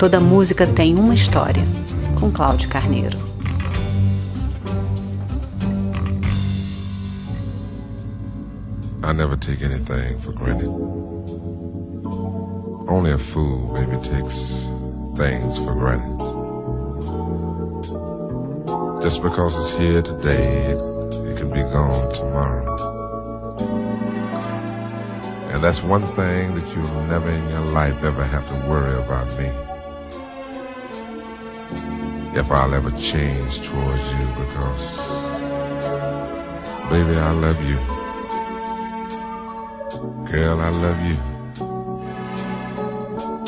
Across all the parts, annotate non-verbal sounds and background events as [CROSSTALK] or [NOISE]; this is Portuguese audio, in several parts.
Toda música tem uma história, com Cláudio Carneiro. I never take anything for granted. Only a fool maybe takes things for granted. Just because it's here today, it, it can be gone tomorrow. And that's one thing that you'll never in your life ever have to worry about me. If I'll ever change towards you because, baby, I love you. Girl, I love you.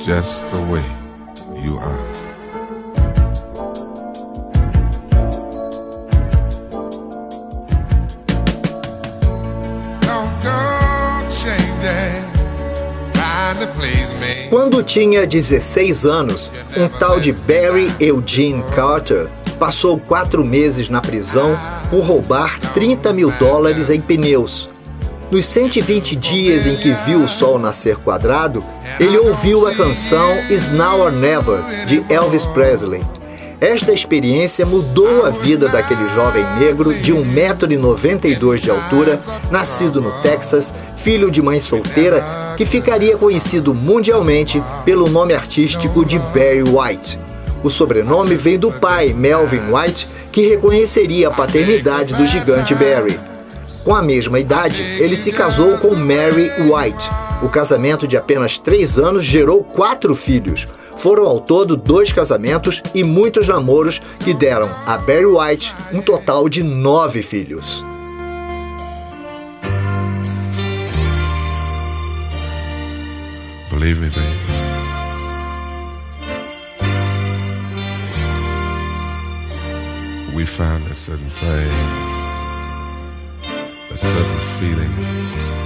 Just the way you are. Quando tinha 16 anos, um tal de Barry Eugene Carter passou quatro meses na prisão por roubar 30 mil dólares em pneus. Nos 120 dias em que viu o sol nascer quadrado, ele ouviu a canção Is Now or Never, de Elvis Presley. Esta experiência mudou a vida daquele jovem negro de 1,92m de altura, nascido no Texas, filho de mãe solteira, que ficaria conhecido mundialmente pelo nome artístico de Barry White. O sobrenome vem do pai, Melvin White, que reconheceria a paternidade do gigante Barry. Com a mesma idade, ele se casou com Mary White. O casamento de apenas três anos gerou quatro filhos. Foram ao todo dois casamentos e muitos namoros que deram a Barry White um total de nove filhos. Believe me, baby. We found a certain thing.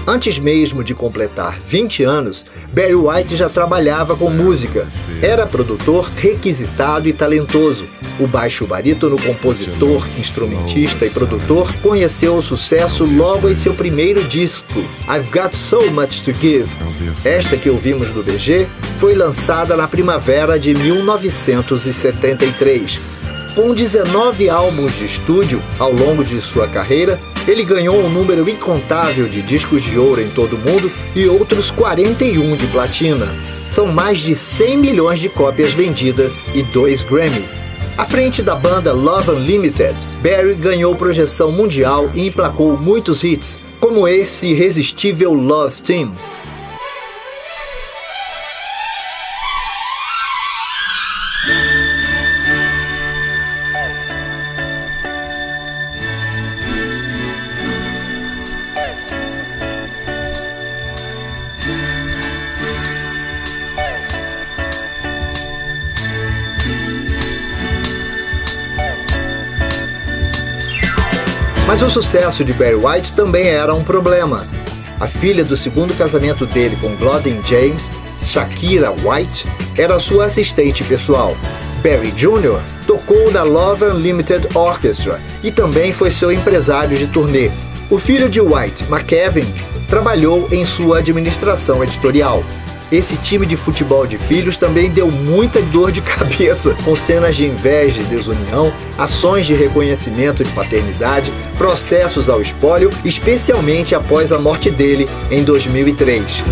Antes mesmo de completar 20 anos, Barry White já trabalhava com música. Era produtor requisitado e talentoso. O baixo barítono, compositor, instrumentista e produtor conheceu o sucesso logo em seu primeiro disco, I've Got So Much to Give. Esta que ouvimos do BG foi lançada na primavera de 1973. Com 19 álbuns de estúdio ao longo de sua carreira, ele ganhou um número incontável de discos de ouro em todo o mundo e outros 41 de platina. São mais de 100 milhões de cópias vendidas e dois Grammy. À frente da banda Love Unlimited, Barry ganhou projeção mundial e emplacou muitos hits, como esse irresistível Love Team, Mas o sucesso de Barry White também era um problema. A filha do segundo casamento dele com Glodin James, Shakira White, era sua assistente pessoal. Barry Jr. tocou na Love Unlimited Orchestra e também foi seu empresário de turnê. O filho de White, McKevin, trabalhou em sua administração editorial. Esse time de futebol de filhos também deu muita dor de [LAUGHS] cabeça, com cenas de inveja e desunião, ações de reconhecimento de paternidade, processos ao espólio, especialmente após a morte dele em 2003.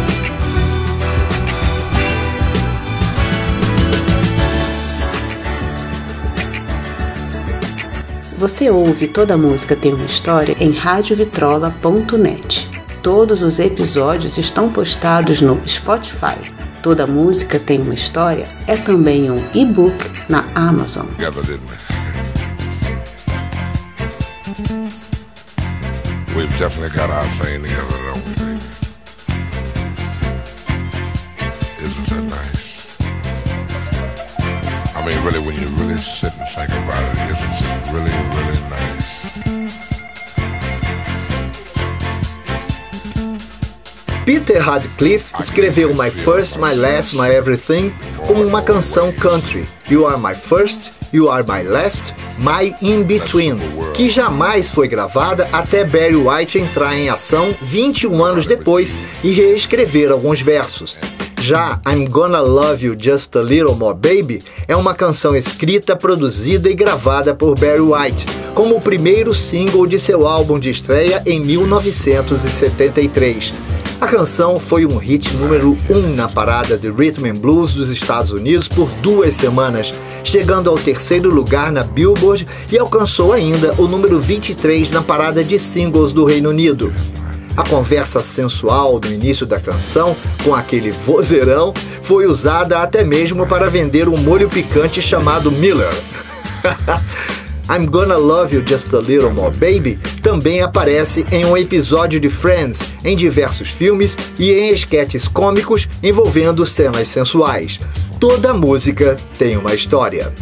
Você ouve toda música tem uma história em radiovitrola.net. Todos os episódios estão postados no Spotify. Toda música tem uma história é também um e-book na Amazon. I mean, really, when you really sit and think about it, isn't it really, really nice? Peter Radcliffe escreveu My First, My Last, My Everything como uma canção country. You Are My First, You Are My Last, My In Between, que jamais foi gravada até Barry White entrar em ação 21 anos depois e reescrever alguns versos. Já I'm Gonna Love You Just a Little More Baby é uma canção escrita, produzida e gravada por Barry White, como o primeiro single de seu álbum de estreia em 1973. A canção foi um hit número 1 um na parada de Rhythm and Blues dos Estados Unidos por duas semanas, chegando ao terceiro lugar na Billboard e alcançou ainda o número 23 na parada de singles do Reino Unido. A conversa sensual no início da canção, com aquele vozeirão, foi usada até mesmo para vender um molho picante chamado Miller. [LAUGHS] I'm Gonna Love You Just a Little More Baby também aparece em um episódio de Friends, em diversos filmes e em esquetes cômicos envolvendo cenas sensuais. Toda música tem uma história.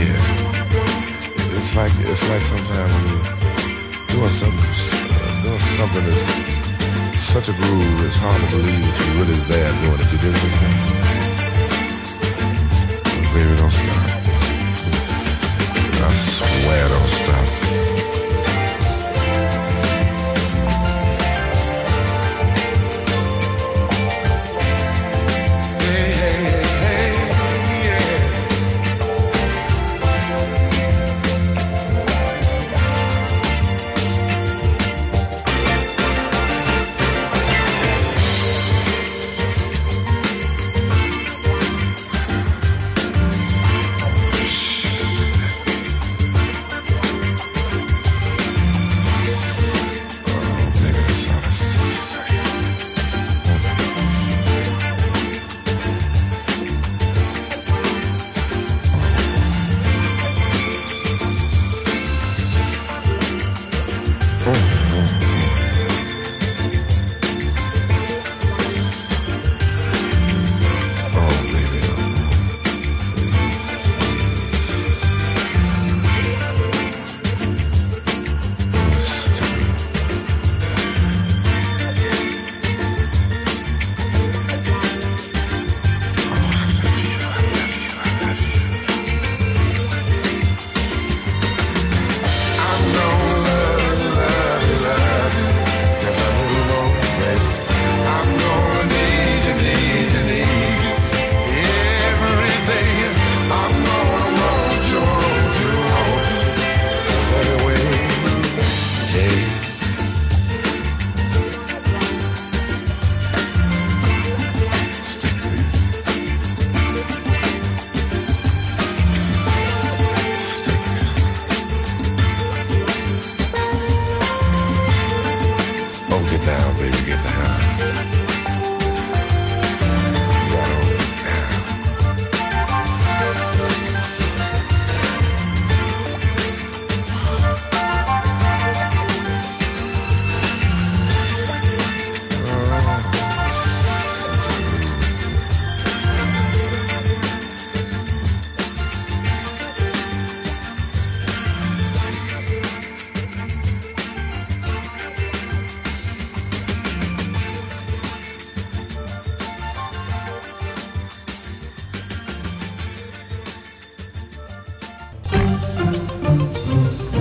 Yeah. It's like it's like sometimes when you're doing something doing something that's such a groove, it's hard to believe that you're really there doing it. You get what I'm saying? Baby, don't stop. I swear don't stop. 嗯